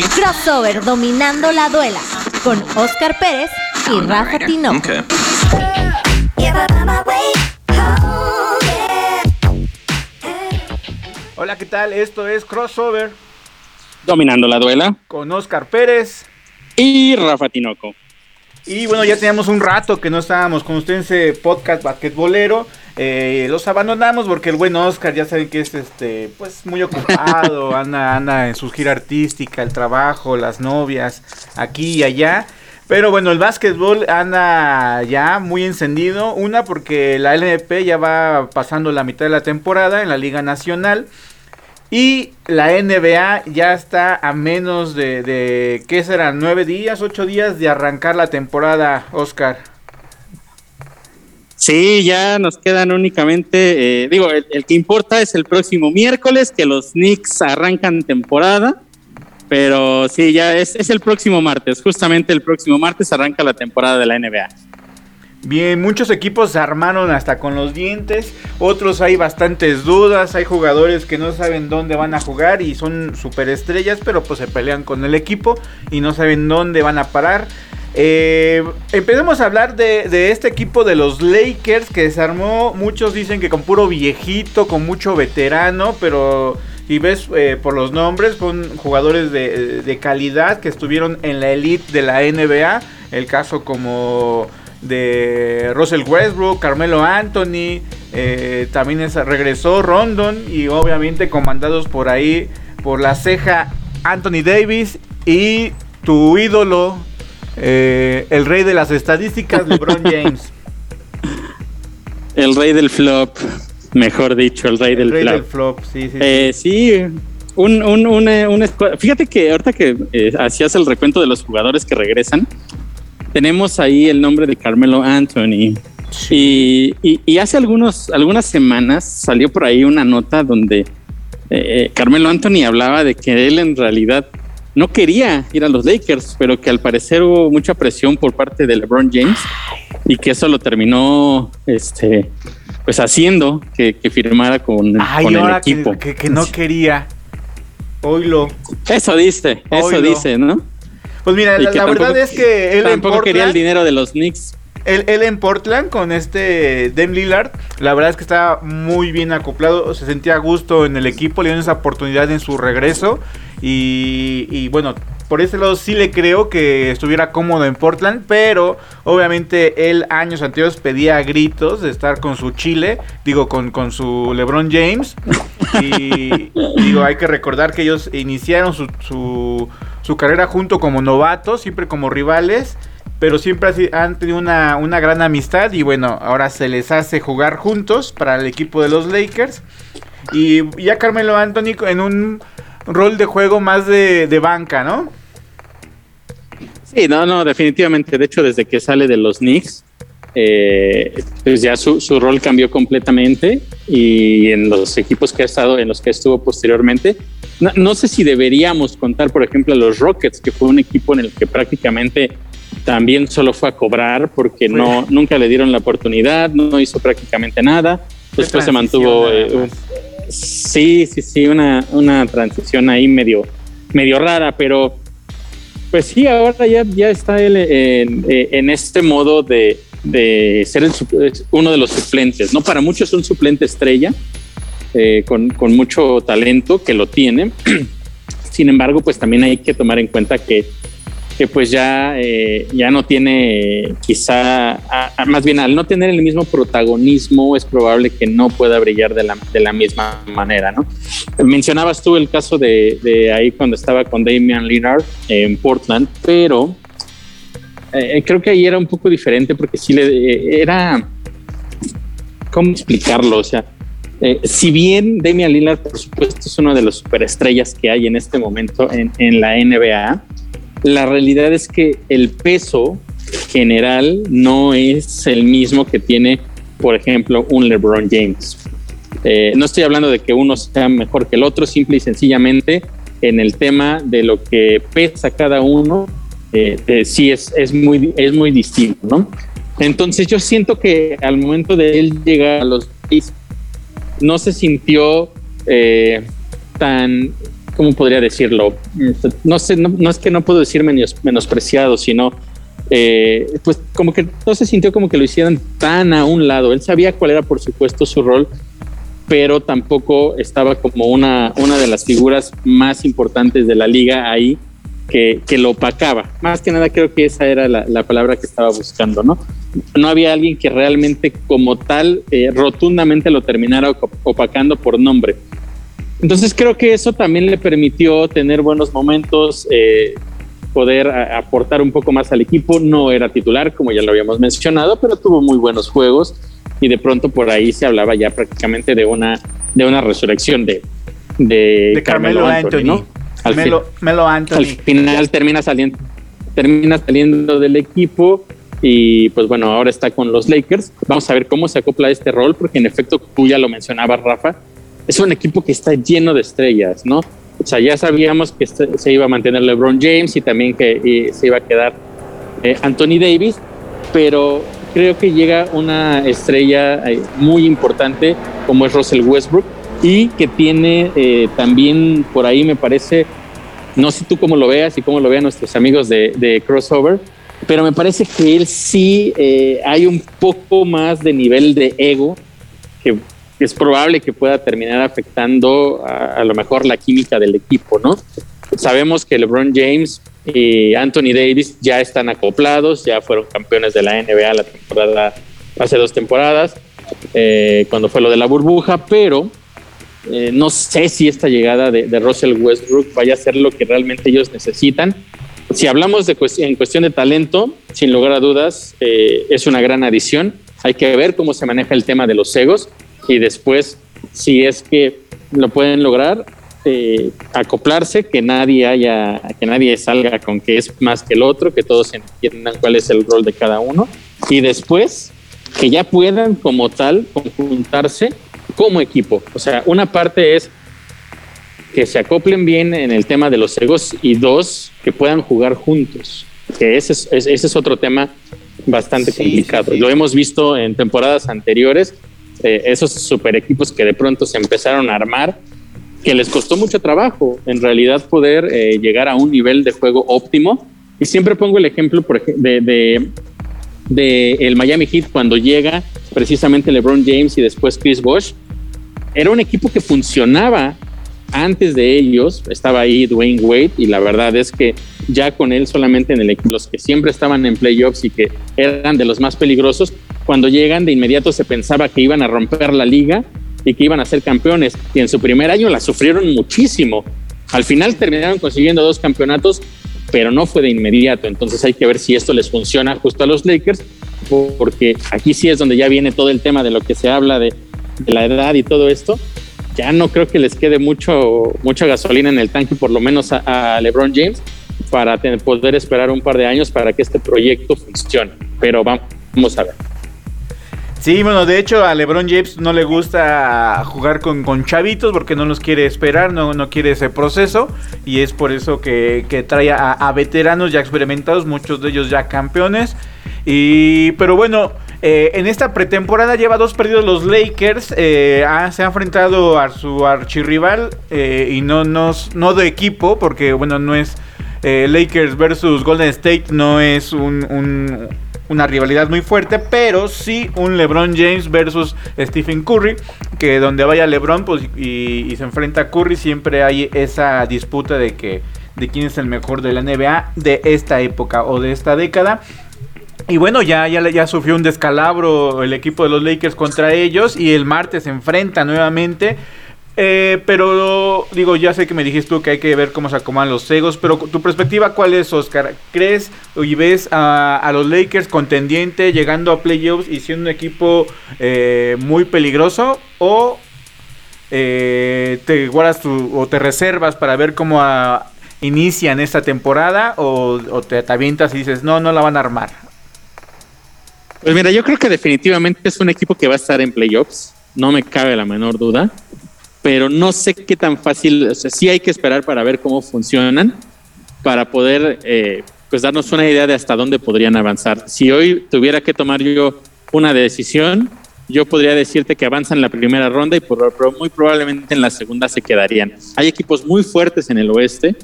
Crossover dominando la duela con Oscar Pérez y Rafa Tinoco. Hola, ¿qué tal? Esto es Crossover Dominando la duela con Oscar Pérez. y Rafa Tinoco. Y bueno, ya teníamos un rato que no estábamos con ustedes en ese podcast basquetbolero. Eh, los abandonamos porque el buen Oscar ya saben que es este pues muy ocupado, anda, anda en su gira artística, el trabajo, las novias, aquí y allá. Pero bueno, el básquetbol anda ya muy encendido. Una porque la LNP ya va pasando la mitad de la temporada en la Liga Nacional. Y la NBA ya está a menos de, de ¿qué serán? ¿Nueve días, ocho días de arrancar la temporada, Oscar? Sí, ya nos quedan únicamente, eh, digo, el, que importa es el próximo miércoles, que los Knicks arrancan temporada, pero sí, ya es, es el próximo martes, justamente el próximo martes arranca la temporada de la NBA. Bien, muchos equipos se armaron hasta con los dientes, otros hay bastantes dudas, hay jugadores que no saben dónde van a jugar y son superestrellas, pero pues se pelean con el equipo y no saben dónde van a parar. Eh, empecemos a hablar de, este equipo de los Lakers que se armó, muchos dicen que con puro viejito, con mucho veterano, pero si ves eh, por los nombres, son jugadores de, calidad que estuvieron en la elite de la NBA, el caso como de Russell Westbrook, Carmelo Anthony, eh, también es- regresó Rondon y obviamente comandados por ahí por la ceja Anthony Davis y tu ídolo, eh, el rey de las estadísticas, LeBron James. El rey del flop, mejor dicho, el rey, el del, rey flop. del flop, sí, sí. sí. Eh, sí, un, un, un, un fíjate que ahorita que eh, hacías el recuento de los jugadores que regresan, tenemos ahí el nombre de Carmelo Anthony. Y, y- y hace algunos, algunas semanas salió por ahí una nota donde eh, Carmelo Anthony hablaba de que él en realidad no quería ir a los Lakers, pero que al parecer hubo mucha presión por parte de LeBron James y que eso lo terminó este, pues haciendo que, que firmara con, Ay, con el ahora que, equipo. que- que no quería. Oílo. Eso dice, eso dice, ¿no? Pues mira, la, verdad es que él en Tampoco quería el dinero de los Knicks. él, él en Portland con este Dem Lillard, la verdad es que estaba muy bien acoplado, se sentía a gusto en el equipo, le dieron esa oportunidad en su regreso y, y bueno, por ese lado sí le creo que estuviera cómodo en Portland, pero obviamente él años anteriores pedía gritos de estar con su Chile, digo con, con su LeBron James y digo, hay que recordar que ellos iniciaron su, su, su carrera junto como novatos, siempre como rivales, pero siempre han tenido una, una gran amistad y bueno, ahora se les hace jugar juntos para el equipo de los Lakers. Y ya Carmelo Anthony en un rol de juego más de, de banca, ¿no? Sí, no, no, definitivamente. De hecho, desde que sale de los Knicks, eh, pues ya su, su rol cambió completamente y en los equipos que ha estado, en los que estuvo posteriormente. No, no sé si deberíamos contar, por ejemplo, a los Rockets, que fue un equipo en el que prácticamente también solo fue a cobrar porque no nunca le dieron la oportunidad, no hizo prácticamente nada. Después se mantuvo eh. Sí, sí, sí, una, una transición ahí medio, medio rara, pero pues sí, ahora ya, ya está él en, este modo de, de ser uno de los suplentes, ¿no? Para muchos es un suplente estrella, eh, con, con mucho talento que lo tiene. Sin embargo, pues también hay que tomar en cuenta que, que pues ya, eh, ya no tiene quizá, más bien al no tener el mismo protagonismo, es probable que no pueda brillar de la, de la misma manera, ¿no? Mencionabas tú el caso de, de ahí cuando estaba con Damian Lillard en Portland, pero eh, creo que ahí era un poco diferente porque sí le eh, era, ¿cómo explicarlo? O sea, si bien Damian Lillard, por supuesto, es una de las superestrellas que hay en este momento en, en la NBA, la realidad es que el peso general no es el mismo que tiene, por ejemplo, un LeBron James. Eh, no estoy hablando de que uno sea mejor que el otro, simple y sencillamente en el tema de lo que pesa cada uno, eh, eh, sí es, es, muy, es muy distinto, ¿no? Entonces yo siento que al momento de él llegar a los no se sintió tan, ¿cómo podría decirlo? No sé, no, es que no puedo decir menospreciado, sino eh, pues como que no se sintió como que lo hicieran tan a un lado. Él sabía cuál era, por supuesto, su rol, pero tampoco estaba como una, una de las figuras más importantes de la liga ahí que, que lo opacaba. Más que nada creo que esa era la, palabra que estaba buscando, ¿no? No había alguien que realmente como tal eh, rotundamente lo terminara opacando por nombre. Entonces creo que eso también le permitió tener buenos momentos, eh, poder aportar un poco más al equipo. No era titular, como ya lo habíamos mencionado, pero tuvo muy buenos juegos y de pronto por ahí se hablaba ya prácticamente de una, de una resurrección de, de, Carmelo, Anthony. Al, Melo, Anthony. al final termina saliendo, termina saliendo del equipo y pues bueno, ahora está con los Lakers. Vamos a ver cómo se acopla este rol, porque en efecto, tú ya lo mencionabas, Rafa, es un equipo que está lleno de estrellas, ¿no? O sea, ya sabíamos que se iba a mantener LeBron James y también que se iba a quedar eh, Anthony Davis, pero creo que llega una estrella eh, muy importante como es Russell Westbrook y que tiene eh, también por ahí me parece, no sé tú cómo lo veas y cómo lo vean nuestros amigos de, Crossover, pero me parece que él sí hay un poco más de nivel de ego que es probable que pueda terminar afectando a, lo mejor la química del equipo, ¿no? Sabemos que LeBron James y Anthony Davis ya están acoplados, ya fueron campeones de la NBA la temporada, hace dos temporadas, eh, cuando fue lo de la burbuja, pero eh, no sé si esta llegada de, Russell Westbrook vaya a ser lo que realmente ellos necesitan. Si hablamos de en cuestión de talento, sin lugar a dudas, eh, es una gran adición. Hay que ver cómo se maneja el tema de los egos y después, si es que lo pueden lograr, eh, acoplarse, que nadie haya, que nadie salga con que es más que el otro, que todos entiendan cuál es el rol de cada uno, y después que ya puedan como tal conjuntarse como equipo. O sea, una parte es que se acoplen bien en el tema de los egos y dos, que puedan jugar juntos, que ese es, ese es otro tema bastante complicado. Lo hemos visto en temporadas anteriores eh, esos super equipos que de pronto se empezaron a armar, que les costó mucho trabajo en realidad poder eh, llegar a un nivel de juego óptimo. Y siempre pongo el ejemplo por de, de, el Miami Heat cuando llega precisamente LeBron James y después Chris Bosh. Era un equipo que funcionaba antes de ellos estaba ahí Dwayne Wade y la verdad es que ya con él solamente en el los que siempre estaban en playoffs y que eran de los más peligrosos, cuando llegan de inmediato se pensaba que iban a romper la liga y que iban a ser campeones y en su primer año la sufrieron muchísimo. Al final terminaron consiguiendo dos campeonatos, pero no fue de inmediato. Entonces hay que ver si esto les funciona justo a los Lakers, porque aquí sí es donde ya viene todo el tema de lo que se habla de, de la edad y todo esto ya no creo que les quede mucho, mucha gasolina en el tanque, por lo menos a, LeBron James, para poder esperar un par de años para que este proyecto funcione. Pero vamos a ver. Sí, bueno, de hecho a LeBron James no le gusta jugar con, con chavitos porque no los quiere esperar, no, no quiere ese proceso y es por eso que, que trae a, veteranos ya experimentados, muchos de ellos ya campeones. Y, pero bueno, eh, en esta pretemporada lleva dos perdidos los Lakers. Eh, se ha enfrentado a su archirrival eh, y no, no, no de equipo, porque bueno, no es Lakers versus Golden State, no es una rivalidad muy fuerte, pero sí un LeBron James versus Stephen Curry, que donde vaya LeBron pues, y, se enfrenta a Curry siempre hay esa disputa de que de quién es el mejor de la NBA de esta época o de esta década. Y bueno, ya, ya, ya sufrió un descalabro el equipo de los Lakers contra ellos y el martes se enfrenta nuevamente. Eh, pero digo, ya sé que me dijiste tú que hay que ver cómo se acomodan los egos, pero tu perspectiva cuál es, Oscar? ¿Crees y ves a, los Lakers contendiente llegando a playoffs y siendo un equipo eh, muy peligroso o eh, te guardas o te reservas para ver cómo inician esta temporada o, o te, te avientas y dices no, no la van a armar? Pues mira, yo creo que definitivamente es un equipo que va a estar en playoffs, no me cabe la menor duda, pero no sé qué tan fácil, o sea, sí hay que esperar para ver cómo funcionan, para poder eh, pues darnos una idea de hasta dónde podrían avanzar. Si hoy tuviera que tomar yo una decisión, yo podría decirte que avanzan la primera ronda y por, muy probablemente en la segunda se quedarían. Hay equipos muy fuertes en el oeste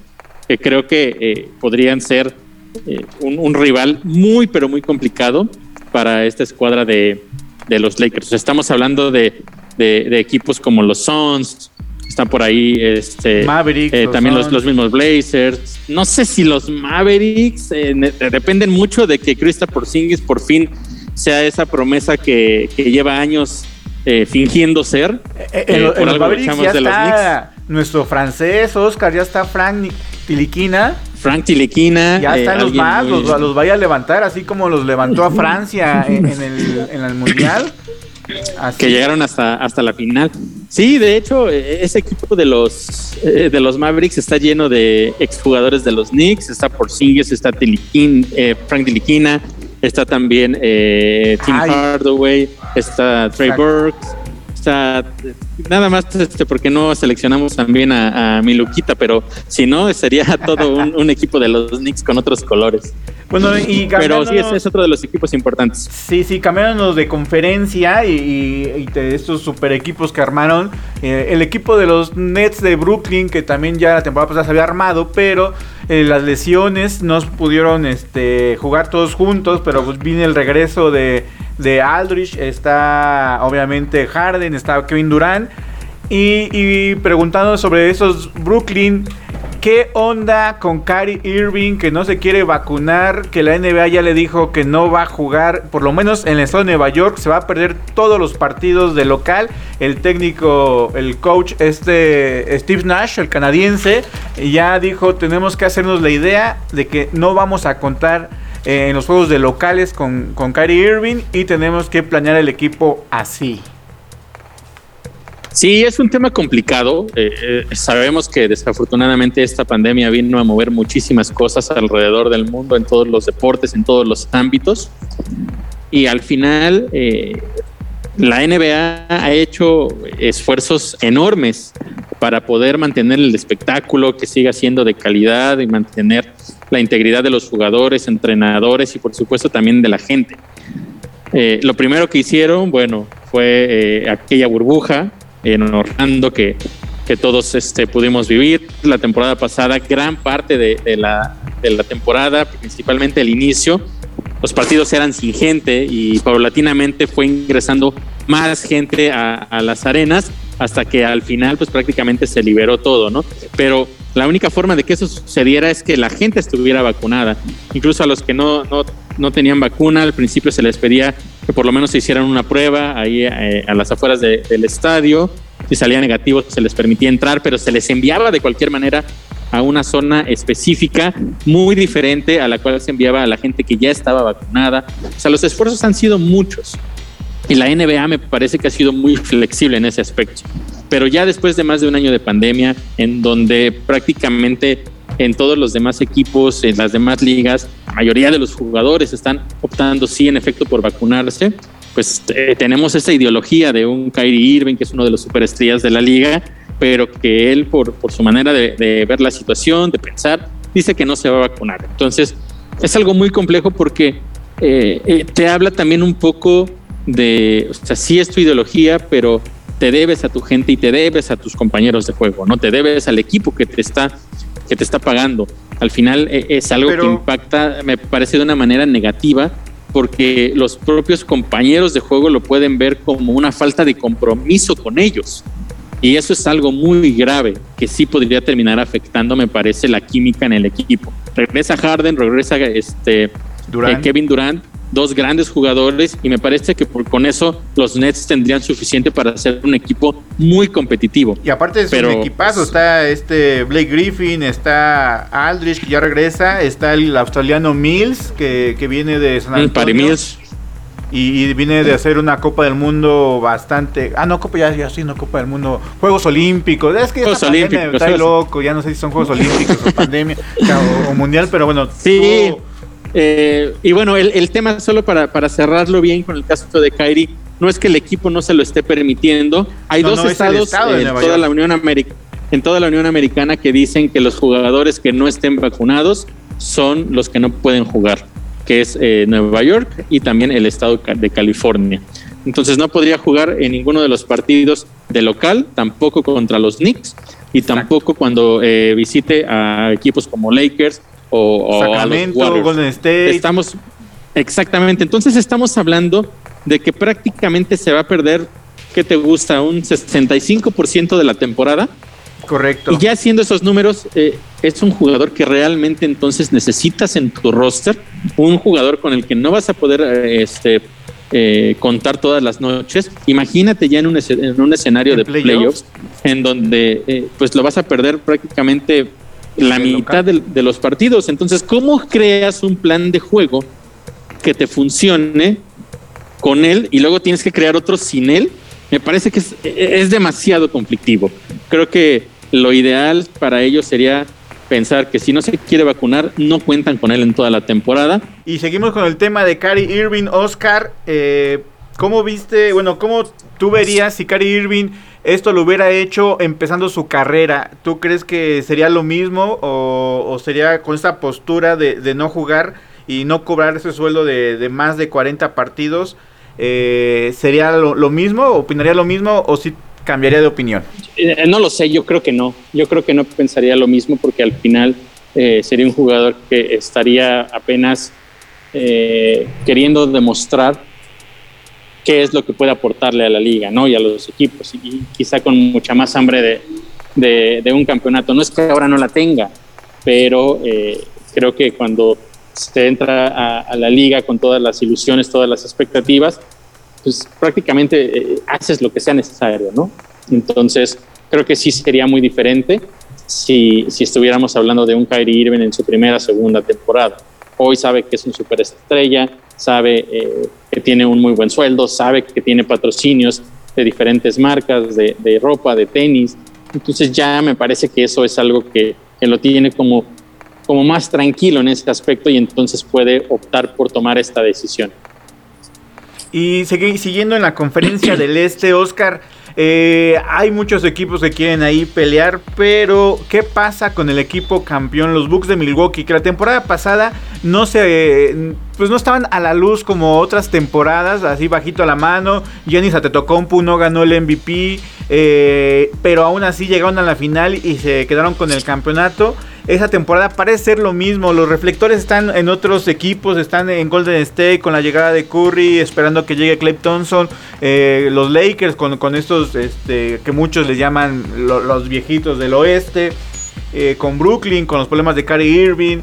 que creo que eh, podrían ser eh, un, rival muy, pero muy complicado para esta escuadra de, los Lakers. Estamos hablando de, equipos como los Suns, están por ahí este, Mavericks, eh, también los, los, mismos Blazers. No sé si los Mavericks dependen mucho de que Krista Porzingis por fin sea esa promesa que, lleva años eh, fingiendo ser. Eh, en, eh, los Mavericks ya está nuestro francés, Oscar, ya está Frank Tiliquina. Frank Tiliquina. Ya están los más, los, vaya a levantar, así como los levantó a Francia en, el, en el Mundial. Que llegaron hasta, hasta la final. Sí, de hecho, ese equipo de los, de los Mavericks está lleno de exjugadores de los Knicks. Está Porzingis, está Tiliquín, Frank Tiliquina, está también eh, Tim Hardaway, está Trey Burks, está nada más este, porque no seleccionamos también a, mi Luquita, pero si no, sería todo un, equipo de los Knicks con otros colores. Bueno, y Pero sí, es, otro de los equipos importantes. Sí, sí, cambiaron de conferencia y, de estos super equipos que armaron. Eh, el equipo de los Nets de Brooklyn, que también ya la temporada pasada se había armado, pero eh, las lesiones no pudieron este, jugar todos juntos, pero pues viene el regreso de, de Aldrich, está obviamente Harden, está Kevin Durant. Y, y preguntando sobre esos Brooklyn, ¿qué onda con Kyrie Irving que no se quiere vacunar? Que la NBA ya le dijo que no va a jugar, por lo menos en el estado de Nueva York, se va a perder todos los partidos de local. El técnico, el coach, este Steve Nash, el canadiense, ya dijo: Tenemos que hacernos la idea de que no vamos a contar eh, en los juegos de locales con, con Kyrie Irving y tenemos que planear el equipo así. Sí, es un tema complicado. Eh, eh, sabemos que desafortunadamente esta pandemia vino a mover muchísimas cosas alrededor del mundo, en todos los deportes, en todos los ámbitos. Y al final, eh, la NBA ha hecho esfuerzos enormes para poder mantener el espectáculo que siga siendo de calidad y mantener la integridad de los jugadores, entrenadores y por supuesto también de la gente. lo primero que hicieron, bueno, fue aquella burbuja en que, que todos este, pudimos vivir. La temporada pasada, gran parte de, la, de la temporada, principalmente el inicio, los partidos eran sin gente y paulatinamente fue ingresando más gente a, a, las arenas hasta que al final pues prácticamente se liberó todo, ¿no? Pero la única forma de que eso sucediera es que la gente estuviera vacunada. Incluso a los que no, no, no tenían vacuna, al principio se les pedía que por lo menos se hicieran una prueba ahí eh, a las afueras del estadio. Si salía negativo se les permitía entrar, pero se les enviaba de cualquier manera a una zona específica muy diferente a la cual se enviaba a la gente que ya estaba vacunada. O sea, los esfuerzos han sido muchos. Y la NBA me parece que ha sido muy flexible en ese aspecto. Pero ya después de más de un año de pandemia, en donde prácticamente en todos los demás equipos, en las demás ligas, la mayoría de los jugadores están optando sí en efecto por vacunarse, pues eh, tenemos esa ideología de un Kyrie Irving, que es uno de los superestrellas de la liga, pero que él por, por su manera de, ver la situación, de pensar, dice que no se va a vacunar. Entonces, es algo muy complejo porque eh, eh, te habla también un poco de, o sea, sí es tu ideología, pero te debes a tu gente y te debes a tus compañeros de juego, no te debes al equipo que te está que te está pagando. Al final eh, es algo que impacta, me parece de una manera negativa, porque los propios compañeros de juego lo pueden ver como una falta de compromiso con ellos. Y eso es algo muy grave que sí podría terminar afectando, me parece, la química en el equipo. Regresa Harden, regresa este, eh, Kevin Durant dos grandes jugadores y me parece que por, con eso los Nets tendrían suficiente para ser un equipo muy competititivo. Y aparte es un equipazo, está este Blake Griffin, está Aldrich que ya regresa, está el australiano Mills que, viene de San Antonio. Mills. Y, viene de hacer una Copa del Mundo bastante. Ah, no, Copa ya, ya sí, no Copa del Mundo. Juegos Olímpicos. Es que Juegos Olímpicos. Está loco, ya no sé si son Juegos Olímpicos o pandemia o, Mundial, pero bueno. Sí. Eh, y bueno, el, tema, solo para, para, cerrarlo bien con el caso de Kairi, no es que el equipo no se lo esté permitiendo. Hay dos estados en, toda la Unión en toda la Unión Americana que dicen que los jugadores que no estén vacunados son los que no pueden jugar, que es eh, Nueva York y también el estado de California. Entonces no podría jugar en ninguno de los partidos de local, tampoco contra los Knicks y tampoco cuando eh, visite a equipos como Lakers o, Sacramento, a Golden State. Estamos exactamente. Entonces estamos hablando de que prácticamente se va a perder, ¿qué te gusta? Un 65% de la temporada. Correcto. Y ya haciendo esos números, eh, es un jugador que realmente entonces necesitas en tu roster, un jugador con el que no vas a poder eh, este, eh, contar todas las noches. Imagínate ya en un, en un escenario de playoffs, en donde pues lo vas a perder prácticamente la mitad de, de, los partidos. Entonces, ¿cómo creas un plan de juego que te funcione con él y luego tienes que crear otro sin él? Me parece que es, es demasiado conflictivo. Creo que lo ideal para ellos sería pensar que si no se quiere vacunar, no cuentan con él en toda la temporada. Y seguimos con el tema de Cary Irving, Oscar. Eh, ¿Cómo viste, bueno, cómo tú verías si Cary Irving esto lo hubiera hecho empezando su carrera? ¿Tú crees que sería lo mismo o, o sería con esta postura de, no jugar y no cobrar ese sueldo de, más de 40 partidos? Eh, ¿Sería lo, lo, mismo? ¿Opinaría lo mismo o si cambiaría de opinión? Eh, no lo sé, yo creo que no. Yo creo que no pensaría lo mismo porque al final eh, sería un jugador que estaría apenas eh, queriendo demostrar qué es lo que puede aportarle a la liga ¿no? y a los equipos y quizá con mucha más hambre de, de, de un campeonato. No es que ahora no la tenga, pero eh, creo que cuando se entra a, a la liga con todas las ilusiones, todas las expectativas, pues prácticamente eh, haces lo que sea necesario, ¿no? Entonces, creo que sí sería muy diferente si, si estuviéramos hablando de un Kyrie Irving en su primera, segunda temporada. Hoy sabe que es un superestrella, sabe eh, que tiene un muy buen sueldo, sabe que tiene patrocinios de diferentes marcas, de, de ropa, de tenis. Entonces ya me parece que eso es algo que, que lo tiene como, como más tranquilo en ese aspecto y entonces puede optar por tomar esta decisión. Y siguiendo en la conferencia del Este, Oscar, eh, hay muchos equipos que quieren ahí pelear, pero ¿qué pasa con el equipo campeón, los Bucks de Milwaukee? Que la temporada pasada no se, pues no estaban a la luz como otras temporadas, así bajito a la mano. Giannis Antetokounmpo no ganó el MVP, eh, pero aún así llegaron a la final y se quedaron con el campeonato esa temporada parece ser lo mismo. Los reflectores están en otros equipos, están en Golden State con la llegada de Curry, esperando que llegue Clay Thompson. Eh, los Lakers con, con estos este, que muchos les llaman lo, los viejitos del oeste. Eh, con Brooklyn, con los problemas de Kyrie Irving.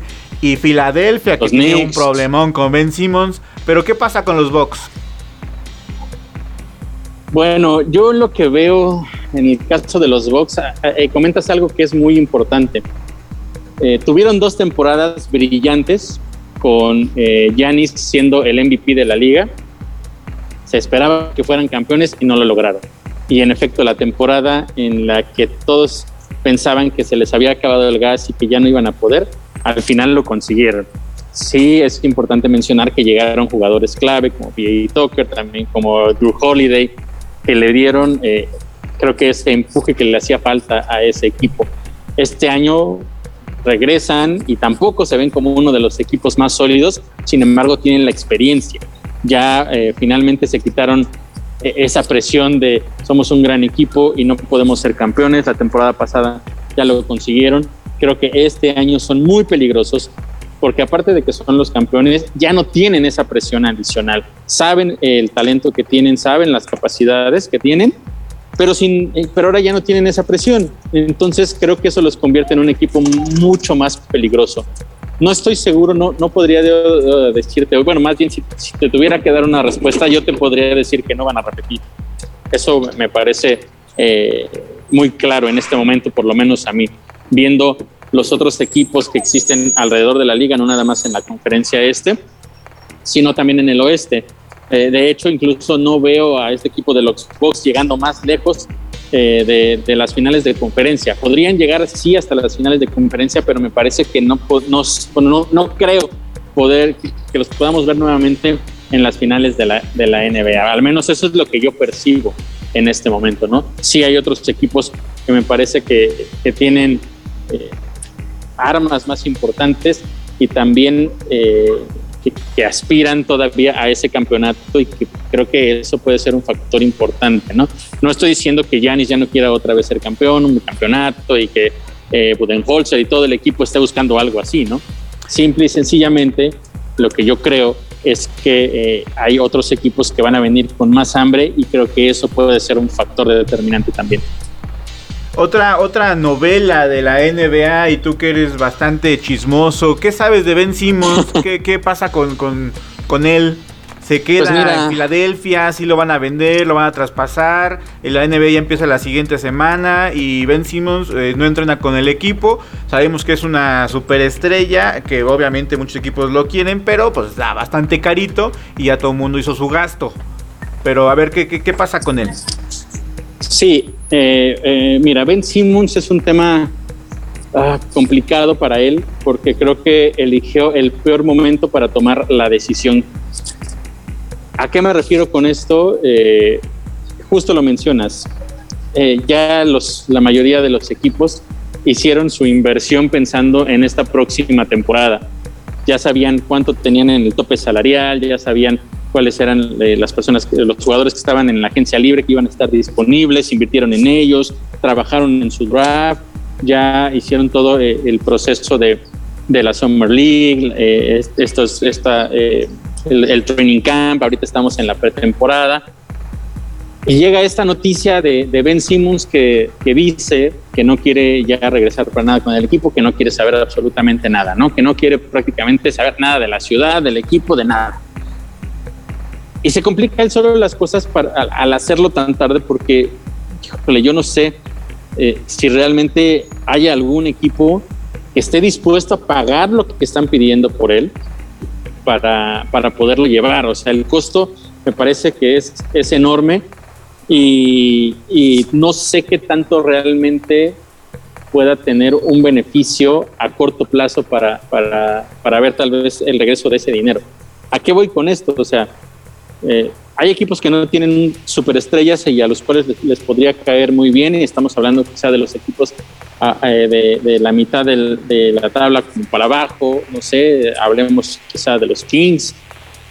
Y Filadelfia, que tiene un problemón con Ben Simmons. Pero ¿qué pasa con los Bucks? Bueno, yo lo que veo en el caso de los Bucks, eh, comentas algo que es muy importante. Eh, tuvieron dos temporadas brillantes con Yanis eh, siendo el MVP de la liga. Se esperaba que fueran campeones y no lo lograron. Y en efecto, la temporada en la que todos pensaban que se les había acabado el gas y que ya no iban a poder, al final lo consiguieron. Sí, es importante mencionar que llegaron jugadores clave como P.A. Tucker, también como Drew Holiday, que le dieron, eh, creo que ese empuje que le hacía falta a ese equipo. Este año regresan y tampoco se ven como uno de los equipos más sólidos, sin embargo tienen la experiencia. Ya eh, finalmente se quitaron eh, esa presión de somos un gran equipo y no podemos ser campeones. La temporada pasada ya lo consiguieron. Creo que este año son muy peligrosos porque aparte de que son los campeones, ya no tienen esa presión adicional. Saben el talento que tienen, saben las capacidades que tienen pero, sin, eh, pero ahora ya no tienen esa presión. Entonces creo que eso los convierte en un equipo mucho más peligroso. No estoy seguro, no, no podría decirte, bueno, más bien si, si, te tuviera que dar una respuesta, yo te podría decir que no van a repetir. Eso me parece eh, muy claro en este momento, por lo menos a mí, viendo los otros equipos que existen alrededor de la liga, no nada más en la conferencia este, sino también en el oeste. Eh, de hecho, incluso no veo a este equipo de los Bucks llegando más lejos eh, de, de, las finales de conferencia. Podrían llegar, sí, hasta las finales de conferencia, pero me parece que no, no, no, no creo poder que los podamos ver nuevamente en las finales de la, de la NBA. Al menos eso es lo que yo percibo en este momento, ¿no? Sí hay otros equipos que me parece que, que tienen eh, armas más importantes y también eh, que, aspiran todavía a ese campeonato y que creo que eso puede ser un factor importante, ¿no? No estoy diciendo que Yanis ya no quiera otra vez ser campeón, un campeonato y que eh, Budenholzer y todo el equipo esté buscando algo así, ¿no? Simple y sencillamente, lo que yo creo es que eh, hay otros equipos que van a venir con más hambre y creo que eso puede ser un factor determinante también. Otra, otra novela de la NBA y tú que eres bastante chismoso, ¿qué sabes de Ben Simmons? ¿Qué, qué pasa con, con, con él? Se queda pues en Filadelfia, sí lo van a vender, lo van a traspasar. La NBA ya empieza la siguiente semana y Ben Simmons eh, no entrena con el equipo. Sabemos que es una superestrella, que obviamente muchos equipos lo quieren, pero pues da bastante carito y ya todo el mundo hizo su gasto. Pero a ver, ¿qué, qué, pasa con él? Sí, eh, eh, mira, Ben Simmons es un tema ah, complicado para él porque creo que eligió el peor momento para tomar la decisión ¿A qué me refiero con esto? Eh, justo lo mencionas. Ya la mayoría de los equipos hicieron su inversión pensando en esta próxima temporada. Ya sabían cuánto tenían en el tope salarial, ya sabían cuáles eran eh, las personas, los jugadores que estaban en la agencia libre que iban a estar disponibles, invirtieron en ellos, trabajaron en su draft, ya hicieron todo el proceso de, de, la Summer League, estos, esta, el, training camp, ahorita estamos en la pretemporada. Y llega esta noticia de, Ben Simmons que, dice que no quiere ya regresar para nada con el equipo, que no quiere saber absolutamente nada, ¿no? Que no quiere prácticamente saber nada de la ciudad, del equipo, de nada. Y se complica él solo las cosas al, hacerlo tan tarde porque, yo no sé eh, si realmente hay algún equipo que esté dispuesto a pagar lo que están pidiendo por él para, para poderlo llevar. O sea, el costo me parece que es, es enorme y, y, no sé qué tanto realmente pueda tener un beneficio a corto plazo para, para, para ver tal vez el regreso de ese dinero. ¿A qué voy con esto? O sea, eh, hay equipos que no tienen superestrellas y a los cuales les, podría caer muy bien y estamos hablando quizá de los equipos ah, eh, de, la mitad de la tabla para abajo, no sé, hablemos quizá de los Kings,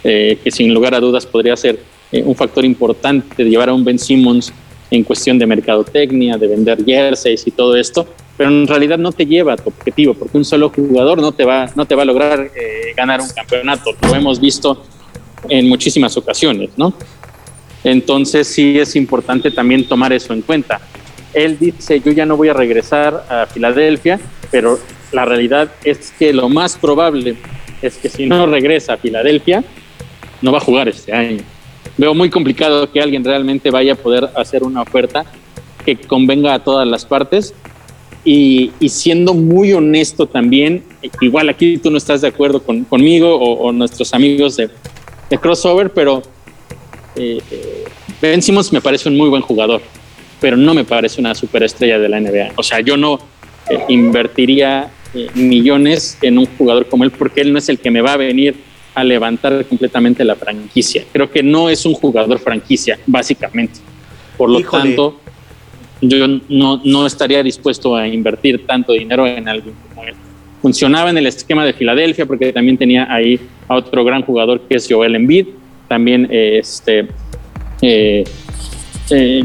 eh, que sin lugar a dudas podría ser un factor importante de llevar a un Ben Simmons en cuestión de mercadotecnia, de vender jerseys y todo esto, pero en realidad no te lleva a tu objetivo, porque un solo jugador no te va, no te va a lograr ganar un campeonato. Lo hemos visto en muchísimas ocasiones, ¿no? Entonces sí es importante también tomar eso en cuenta. Él dice, yo ya no voy a regresar a Filadelfia, pero la realidad es que lo más probable es que si no regresa a Filadelfia, no va a jugar este año. Veo muy complicado que alguien realmente vaya a poder hacer una oferta que convenga a todas las partes. Y, siendo muy honesto también, igual aquí tú no estás de acuerdo conmigo o nuestros amigos de, de crossover, pero eh, Ben Simmons me parece un muy buen jugador, pero no me parece una superestrella de la NBA. O sea, yo no eh, invertiría eh, millones en un jugador como él porque él no es el que me va a venir a levantar completamente la franquicia. Creo que no es un jugador franquicia, básicamente. Por lo tanto, yo no, no estaría dispuesto a invertir tanto dinero en alguien funcionaba en el esquema de Filadelfia porque también tenía ahí a otro gran jugador que es Joel Embiid. También este, eh, eh,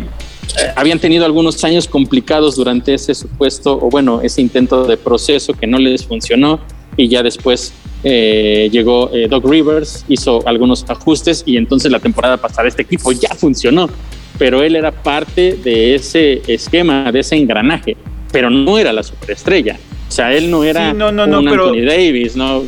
habían tenido algunos años complicados durante ese supuesto, o bueno, ese intento de proceso que no les funcionó y ya después eh, llegó Doc Rivers, hizo algunos ajustes y entonces la temporada pasada este equipo ya funcionó, pero él era parte de ese esquema, de ese engranaje, pero no era la superestrella. O sea, él no era no, no, un Anthony Davis, ¿no?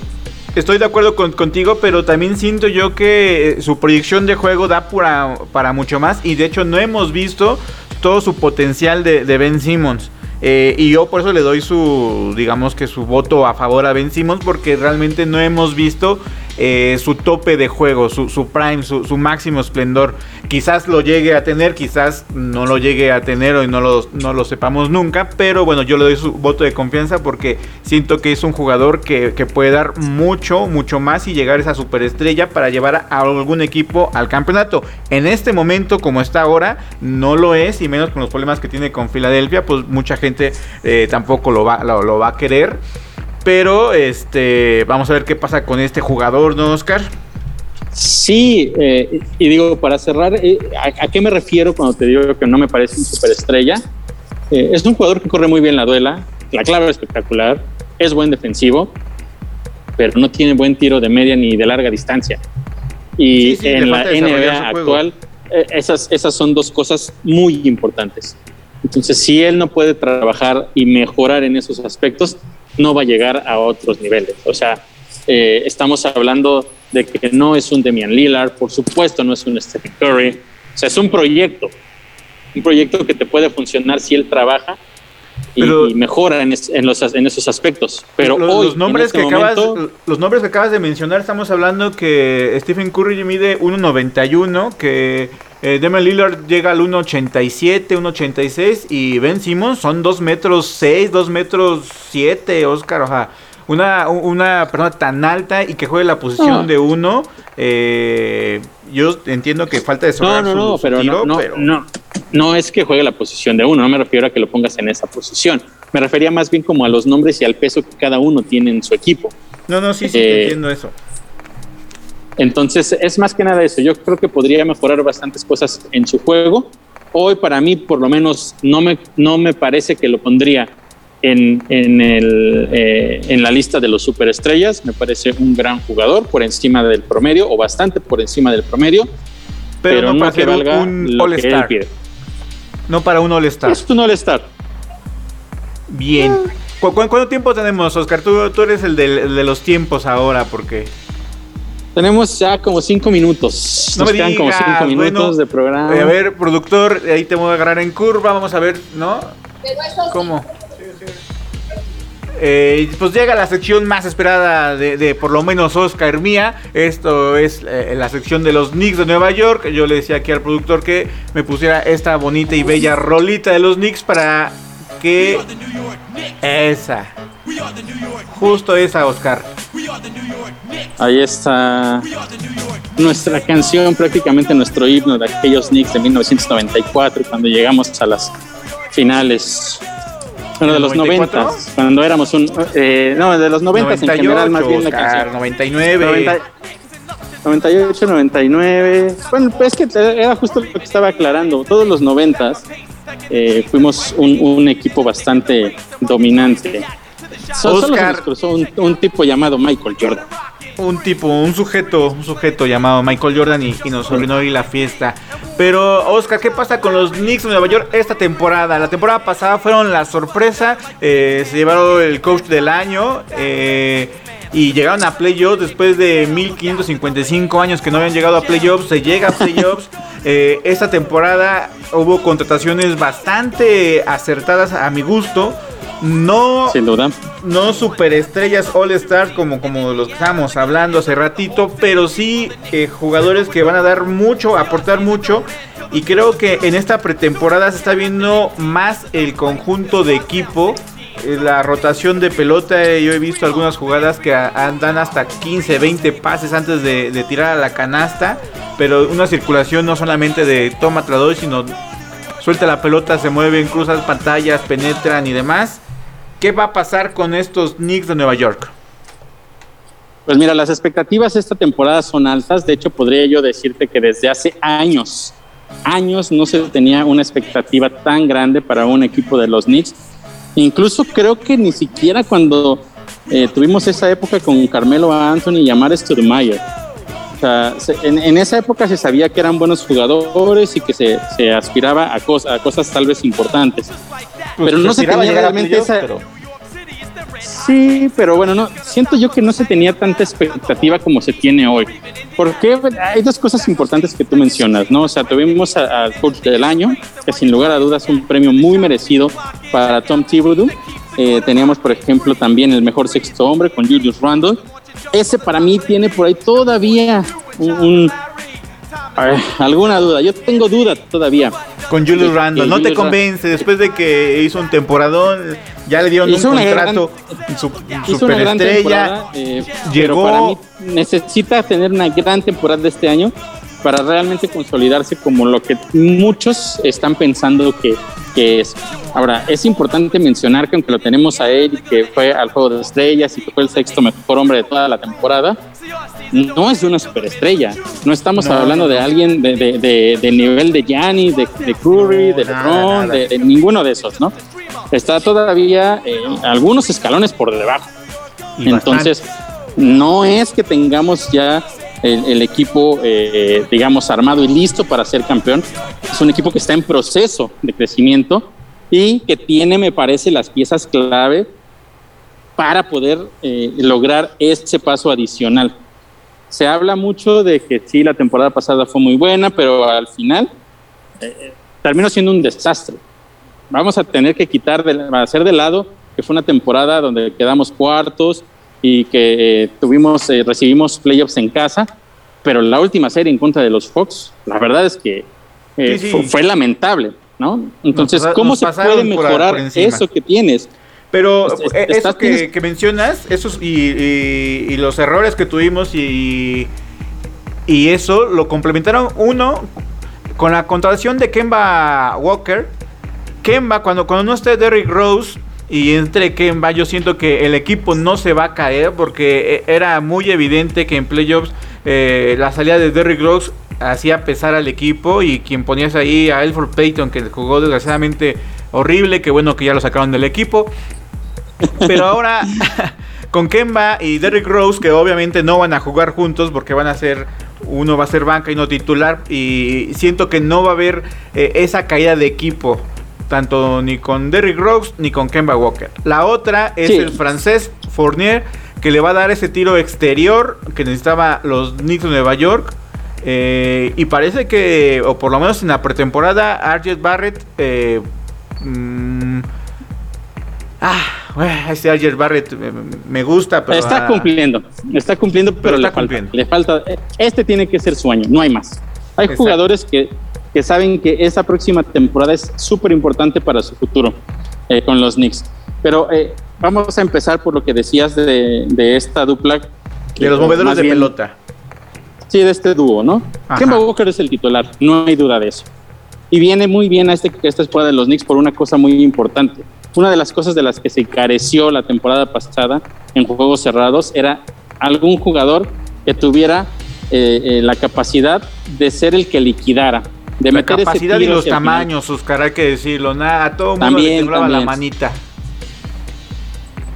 Estoy de acuerdo contigo, pero también siento yo que eh, su proyección de juego da para, para mucho más. Y de hecho no hemos visto todo su potencial de, de Ben Simmons. Eh, y yo por eso le doy su, digamos que su voto a favor a Ben Simmons, porque realmente no hemos visto eh, su tope de juego, su, prime, su, máximo esplendor. Quizás lo llegue a tener, quizás no lo llegue a tener o no lo, no lo sepamos nunca, pero bueno, yo le doy su voto de confianza porque siento que es un jugador que, puede dar mucho, mucho más y llegar a esa superestrella para llevar a algún equipo al campeonato. En este momento, como está ahora, no lo es y menos con los problemas que tiene con Filadelfia, pues mucha gente eh, tampoco lo va, lo va a querer. Pero este, vamos a ver qué pasa con este jugador, ¿no, Oscar? Sí, eh, y digo, para cerrar, eh, ¿a, qué me refiero cuando te digo que no me parece un superestrella? Eh, es un jugador que corre muy bien la duela, la clave es espectacular, es buen defensivo, pero no tiene buen tiro de media ni de larga distancia. Y en la NBA actual, esas, esas son dos cosas muy importantes. Entonces, si él no puede trabajar y mejorar en esos aspectos, no va a llegar a otros niveles. O sea, estamos hablando de que no es un Demian Lillard, por supuesto no es un Stephen Curry, o sea, es un proyecto, un proyecto que te puede funcionar si él trabaja y, mejora en, esos aspectos. Pero los, nombres este que acabas, los nombres que acabas de mencionar, estamos hablando que Stephen Curry mide 1.91, que eh, Demian Lillard llega al 1.87, 1.86 y Ben Simmons son 2 metros 6, 2 metros 7, Oscar, o sea una, una persona tan alta y que juegue la posición de uno, eh, yo entiendo que falta de no, no, no, pero, no, no, no, es que juegue la posición de uno, no me refiero a que lo pongas en esa posición. Me refería más bien como a los nombres y al peso que cada uno tiene en su equipo. No, no, sí, sí, eh, entiendo eso. Entonces, es más que nada eso. Yo creo que podría mejorar bastantes cosas en su juego. Hoy, para mí, por lo menos, no me, no me parece que lo pondría en, en, el, eh, en la lista de los superestrellas. Me parece un gran jugador por encima del promedio o bastante por encima del promedio. Pero, no, para que valga un All-Star. No para un All-Star. Es un All-Star. Bien. cuánto tiempo tenemos, Oscar? Tú, tú eres el de, los tiempos ahora, porque... Tenemos ya como cinco minutos. No Nos me quedan como cinco minutos de programa. a ver, productor, ahí te voy a agarrar en curva. Vamos a ver, ¿no? ¿Cómo? Eh, pues llega la sección más esperada de, por lo menos Oscar Mía. Esto es eh, la sección de los Knicks de Nueva York. Yo le decía aquí al productor que me pusiera esta bonita y bella rolita de los Knicks para que... Esa. Justo esa, Oscar. Ahí está nuestra canción, prácticamente nuestro himno de aquellos Knicks de 1994, cuando llegamos a las finales bueno, de los 90, cuando éramos un. Eh, no, de los 90 en general, más bien la canción. 99. 98, 99. Bueno, pues es que era justo lo que estaba aclarando. Todos los 90 eh, fuimos un, un, equipo bastante dominante. Oscar. Solo un, un tipo llamado Michael Jordan un tipo, un sujeto, un sujeto llamado Michael Jordan y, nos arruinó hoy la fiesta. Pero, Oscar, ¿qué pasa con los Knicks de Nueva York esta temporada? La temporada pasada fueron la sorpresa, eh, se llevaron el coach del año. Eh, y llegaron a playoffs después de 1555 años que no habían llegado a playoffs, se llega a playoffs. Eh, esta temporada hubo contrataciones bastante acertadas a mi gusto. No, Sin duda. No superestrellas All Stars como, como los que estábamos hablando hace ratito, pero sí eh, jugadores que van a dar mucho, aportar mucho. Y creo que en esta pretemporada se está viendo más el conjunto de equipo. Eh, la rotación de pelota, eh, yo he visto algunas jugadas que dan hasta 15, 20 pases antes de, tirar a la canasta. Pero una circulación no solamente de toma, tradoy, sino suelta la pelota, se mueven, cruzan pantallas, penetran y demás. ¿Qué va a pasar con estos Knicks de Nueva York? Pues mira, las expectativas esta temporada son altas. De hecho, podría yo decirte que desde hace años, años no se tenía una expectativa tan grande para un equipo de los Knicks. Incluso creo que ni siquiera cuando eh, tuvimos esa época con Carmelo Anthony y Amar Stoudemire. O sea, en, esa época se sabía que eran buenos jugadores y que se, aspiraba a, a cosas tal vez importantes. Pues pero no se tenía realmente esa. Sí, pero bueno, no siento yo que no se tenía tanta expectativa como se tiene hoy. Porque hay dos cosas importantes que tú mencionas, ¿no? O sea, tuvimos al coach del año, que sin lugar a dudas un premio muy merecido para Tom Thibodeau. Eh, teníamos, por ejemplo, también el mejor sexto hombre con Julius Randle. Ese para mí tiene por ahí todavía un, alguna duda. Yo tengo duda todavía. Con Julius Randle. No te convence. Después de que hizo un temporadón, ya le dieron un contrato. su, superestrella. Eh, llegó. Para mí necesita tener una gran temporada de este año para realmente consolidarse como lo que muchos están pensando que, que es. Ahora, es importante mencionar que aunque lo tenemos a él, que fue al Juego de Estrellas y que fue el sexto mejor hombre de toda la temporada, no es una superestrella. No estamos hablando de alguien de, de, de, nivel de Gianni, de, Curry, de LeBron, de, ninguno de esos, ¿no? Está todavía algunos escalones por debajo. Entonces, no es que tengamos ya el, equipo, eh, digamos, armado y listo para ser campeón. Es un equipo que está en proceso de crecimiento y que tiene, me parece, las piezas clave para poder eh, lograr ese paso adicional. Se habla mucho de que sí, la temporada pasada fue muy buena, pero al final eh, terminó siendo un desastre. Vamos a tener que quitar, de, hacer de lado que fue una temporada donde quedamos cuartos, y que eh, tuvimos, eh, recibimos playoffs en casa, pero la última serie en contra de los Fox, la verdad es que eh, Fue, lamentable, ¿no? Entonces, ¿cómo se puede mejorar eso que tienes? Pero eso que, mencionas, esos y, los errores que tuvimos y, y eso lo complementaron uno con la contratación de Kemba Walker. Kemba, cuando, cuando no esté Derrick Rose, y entre Kemba yo siento que el equipo no se va a caer porque eh, era muy evidente que en playoffs eh, la salida de Derrick Rose hacía pesar al equipo y quien ponías ahí a Elford Payton que jugó desgraciadamente horrible, que bueno que ya lo sacaron del equipo. Pero ahora con Kemba y Derrick Rose que obviamente no van a jugar juntos porque van a ser uno va a ser banca y no titular y siento que no va a haber eh, esa caída de equipo tanto ni con Derrick Rose ni con Kemba Walker. La otra es el francés Fournier, que le va a dar ese tiro exterior que necesitaba los Knicks de Nueva York. Eh, y parece que, o por lo menos en la pretemporada, Arjet Barrett. Eh, mm, ah, ese Arjet Barrett me, gusta, pero. Está cumpliendo, está cumpliendo, pero, le, Falta, le falta. Este tiene que ser su año, no hay más. Hay jugadores que que saben que esa próxima temporada es súper importante para su futuro eh, con los Knicks. Pero eh, vamos a empezar por lo que decías de, esta dupla. De los movedores de pelota. Sí, de este dúo, ¿no? Kemba Walker es el titular, no hay duda de eso. Y viene muy bien a este, esta escuadra de los Knicks por una cosa muy importante. Una de las cosas de las que se careció la temporada pasada en juegos cerrados era algún jugador que tuviera eh, la capacidad de ser el que liquidara, de la capacidad y los tamaños, Oscar, hay que decirlo. Nada, a todo mundo le temblaba la manita.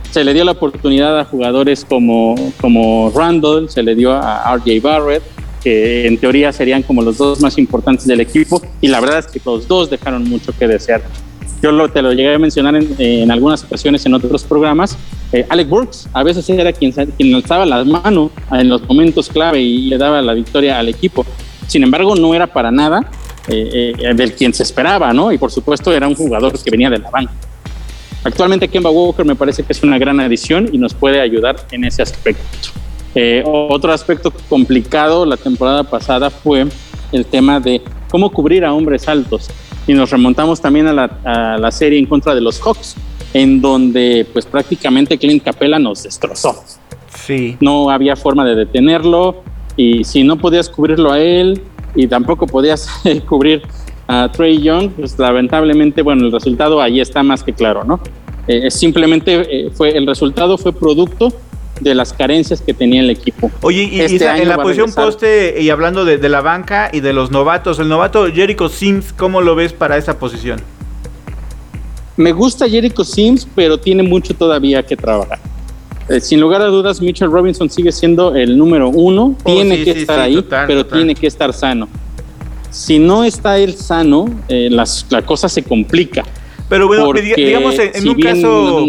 Se le dio la oportunidad a jugadores como, como Randall, se le dio a RJ Barrett, que en teoría serían como los dos más importantes del equipo, y la verdad es que los dos dejaron mucho que desear. Yo te lo llegué a mencionar en, en algunas ocasiones en otros programas. Eh, Alec Burks a veces era quien, quien alzaba la mano en los momentos clave y le daba la victoria al equipo. Sin embargo, no era para nada eh, eh, del quien se esperaba, ¿no? Y por supuesto era un jugador que venía de la banca. Actualmente Kemba Walker me parece que es una gran adición y nos puede ayudar en ese aspecto. Eh, otro aspecto complicado la temporada pasada fue el tema de cómo cubrir a hombres altos. Y nos remontamos también a la, a la serie en contra de los Hawks, en donde pues prácticamente Clint Capella nos destrozó. Sí. No había forma de detenerlo y si no podías cubrirlo a él, y tampoco podías cubrir a Trey Young, pues lamentablemente, bueno, el resultado ahí está más que claro, ¿no? Eh, simplemente eh, fue el resultado fue producto de las carencias que tenía el equipo. Oye, y, este en la posición poste y hablando de, la banca y de los novatos, el novato Jericho Sims, ¿cómo lo ves para esa posición? Me gusta Jericho Sims, pero tiene mucho todavía que trabajar. Eh, sin lugar a dudas, Mitchell Robinson sigue siendo el número uno. Oh, tiene que estar ahí, pero tiene que estar sano. Si no está él sano, eh, las, la cosa se complica. Pero bueno, digamos en, un caso.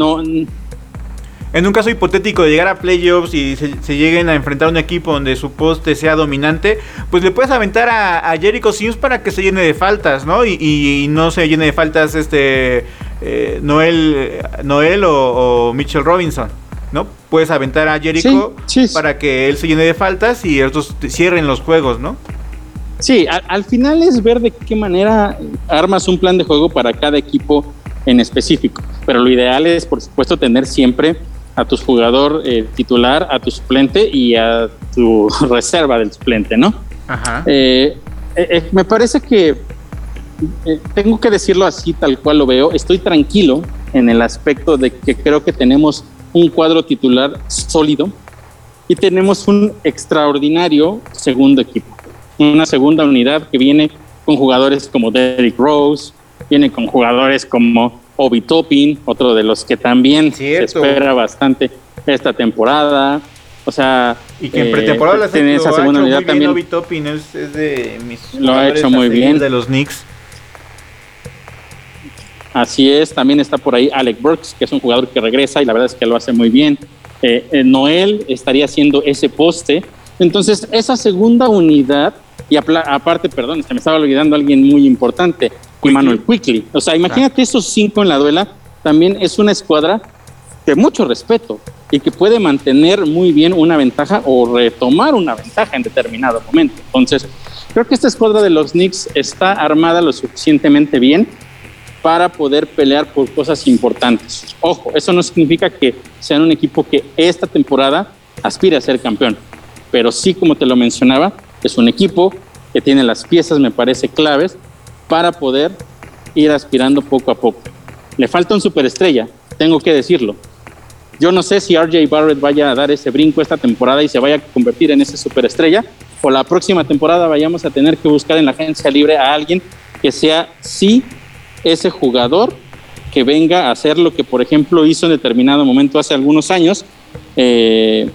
En un caso hipotético de llegar a playoffs y se, lleguen a enfrentar a un equipo donde su poste sea dominante, pues le puedes aventar a, Jericho Sims para que se llene de faltas, ¿no? Y, no se llene de faltas este eh, Noel, Noel o Mitchell Robinson. ¿no? Puedes aventar a Jericho para que él se llene de faltas y otros cierren los juegos, ¿no? Sí, al, final es ver de qué manera armas un plan de juego para cada equipo en específico. Pero lo ideal es, por supuesto, tener siempre a tu jugador eh, titular, a tu suplente y a tu reserva del suplente, ¿no? Ajá. Eh, eh, me parece que tengo que decirlo así, tal cual lo veo. Estoy tranquilo en el aspecto de que creo que tenemos un cuadro titular sólido y tenemos un extraordinario segundo equipo. Una segunda unidad que viene con jugadores como Derrick Rose, viene con jugadores como Obi Toppin, otro de los que también se espera bastante esta temporada. O sea, y que en pretemporada eh, esa segunda unidad también. Obi Toppin es, de mis lo ha hecho muy bien de los Knicks. Así es, también está por ahí Alec Burks, que es un jugador que regresa y la verdad es que lo hace muy bien. Eh, eh, Noel estaría haciendo ese poste. Entonces, esa segunda unidad, y aparte, perdón, se me estaba olvidando alguien muy importante, Emmanuel Quickly. O sea, imagínate esos cinco en la duela, también es una escuadra de mucho respeto y que puede mantener muy bien una ventaja o retomar una ventaja en determinado momento. Entonces, creo que esta escuadra de los Knicks está armada lo suficientemente bien para poder pelear por cosas importantes. Ojo, eso no significa que sean un equipo que esta temporada aspire a ser campeón, pero sí, como te lo mencionaba, es un equipo que tiene las piezas, me parece, claves para poder ir aspirando poco a poco. Le falta un superestrella, tengo que decirlo. Yo no sé si RJ Barrett vaya a dar ese brinco esta temporada y se vaya a convertir en ese superestrella, o la próxima temporada vayamos a tener que buscar en la agencia libre a alguien que sea sí ese jugador que venga a hacer lo que, por ejemplo, hizo en determinado momento hace algunos años. Eh,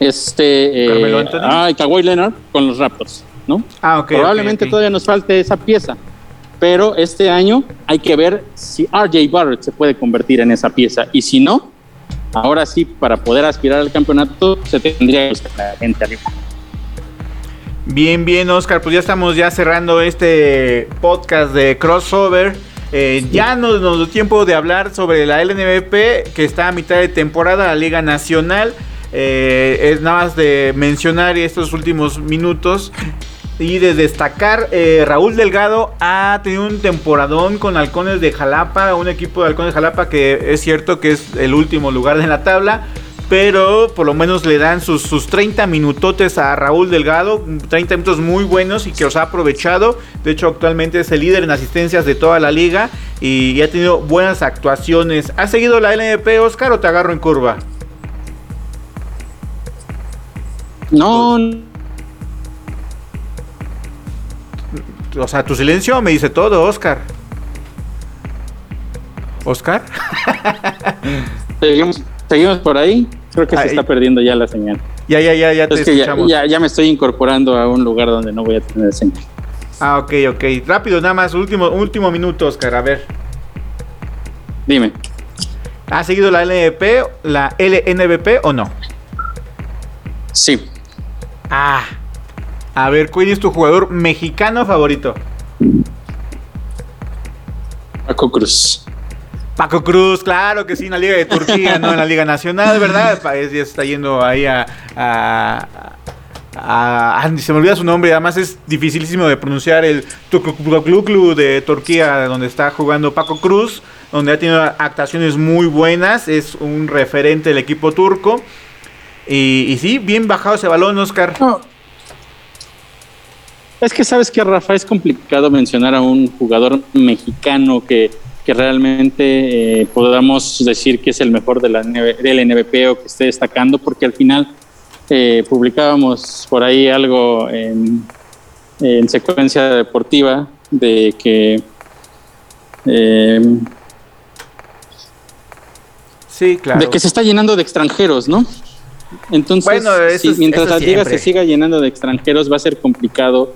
este. Eh, ah, Kawhi Leonard con los Raptors, ¿no? Ah, Probablemente todavía nos falte esa pieza, pero este año hay que ver si RJ Barrett se puede convertir en esa pieza y si no, ahora sí, para poder aspirar al campeonato, se tendría que buscar la gente arriba. Bien, bien, Oscar, pues ya estamos ya cerrando este podcast de crossover. Eh, ya nos, nos dio tiempo de hablar sobre la LNVP que está a mitad de temporada, la Liga Nacional. Eh, es nada más de mencionar estos últimos minutos y de destacar, eh, Raúl Delgado ha tenido un temporadón con Halcones de Jalapa, un equipo de Halcones de Jalapa que es cierto que es el último lugar de la tabla, pero por lo menos le dan sus, sus 30 minutotes a Raúl Delgado, 30 minutos muy buenos y que los ha aprovechado. De hecho, actualmente es el líder en asistencias de toda la liga y ha tenido buenas actuaciones. ¿Ha seguido la LNP, Oscar, o te agarro en curva? No. O sea, tu silencio me dice todo, Oscar. ¿Oscar? Seguimos, seguimos por ahí. Creo que se está perdiendo ya la señal. Ya, ya, ya, ya te escuchamos. Ya, ya, me estoy incorporando a un lugar donde no voy a tener señal. Ah, ok, ok. Rápido, nada más, último, último minuto, Oscar, a ver. Dime. ¿Ha seguido la LNP, la LNBP o no? Sí. Ah. A ver, ¿cuál es tu jugador mexicano favorito? Paco Cruz. Paco Cruz, claro que sí, en la Liga de Turquía, no en la Liga Nacional, ¿verdad? Ya está yendo ahí a, se me olvida su nombre, además es dificilísimo de pronunciar el Tukukluklu de Turquía, donde está jugando Paco Cruz, donde ha tenido actuaciones muy buenas, es un referente del equipo turco. Y, sí, bien bajado ese balón, Oscar. Es que sabes que, Rafa, es complicado mencionar a un jugador mexicano que que realmente eh, podamos decir que es el mejor de la, del NBP o que esté destacando, porque al final eh, publicábamos por ahí algo en, secuencia deportiva de que eh, sí, claro. de que se está llenando de extranjeros, ¿no? Entonces, mientras la liga se siga llenando de extranjeros, va a ser complicado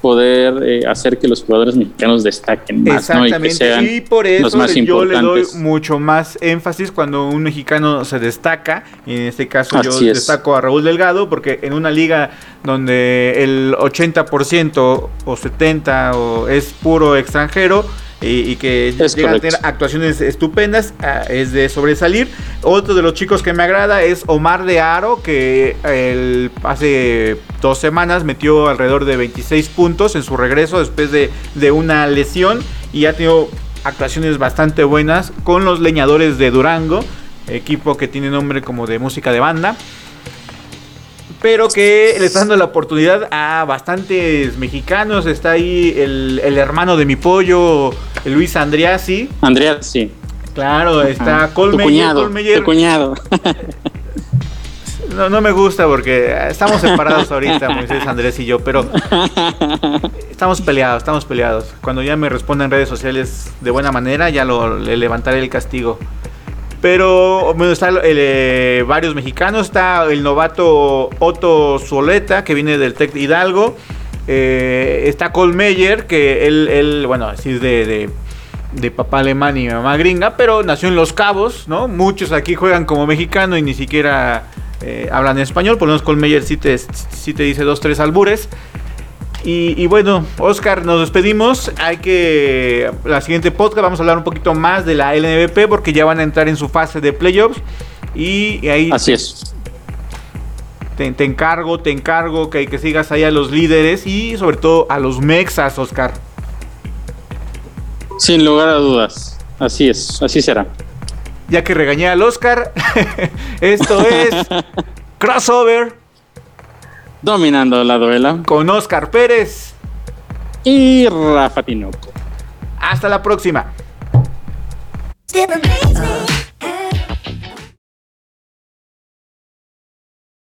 poder eh, hacer que los jugadores mexicanos destaquen más, ¿no? Y, que sean y por eso yo le doy mucho más énfasis cuando un mexicano se destaca, y en este caso yo destaco a Raúl Delgado, porque en una liga donde el 80% o 70% o es puro extranjero, y, que llegan a tener actuaciones estupendas, ah, es de sobresalir. Otro de los chicos que me agrada es Omar de Aro, que el, hace dos semanas metió alrededor de 26 puntos en su regreso después de, de una lesión y ha tenido actuaciones bastante buenas con los leñadores de Durango, equipo que tiene nombre como de música de banda. Pero que le está dando la oportunidad a bastantes mexicanos. Está ahí el, el hermano de mi pollo, Luis Andriasi. Andriasi. Claro, está Colmeyer. Tu cuñado, Tu cuñado. No, no me gusta porque estamos separados ahorita, Moisés, Andrés y yo, pero estamos peleados, estamos peleados. Cuando ya me respondan en redes sociales de buena manera, ya lo, le levantaré el castigo. Pero bueno, están eh, varios mexicanos. Está el novato Otto Soleta, que viene del Tec Hidalgo. Eh, está Colmeyer, que él, él, bueno, así es de, de, de, papá alemán y mamá gringa, pero nació en Los Cabos, ¿no? Muchos aquí juegan como mexicano y ni siquiera eh, hablan español. Por lo menos Colmeyer sí te, sí te dice dos, tres albures. Y, bueno, Oscar, nos despedimos. Hay que. La siguiente podcast vamos a hablar un poquito más de la LNBP porque ya van a entrar en su fase de playoffs. Y ahí. Así es. Te, te, encargo, te encargo que, que sigas ahí a los líderes y sobre todo a los mexas, Oscar. Sin lugar a dudas. Así es, así será. Ya que regañé al Oscar, esto es Crossover dominando la duela. Con Oscar Pérez y Rafa Tinoco. Hasta la próxima.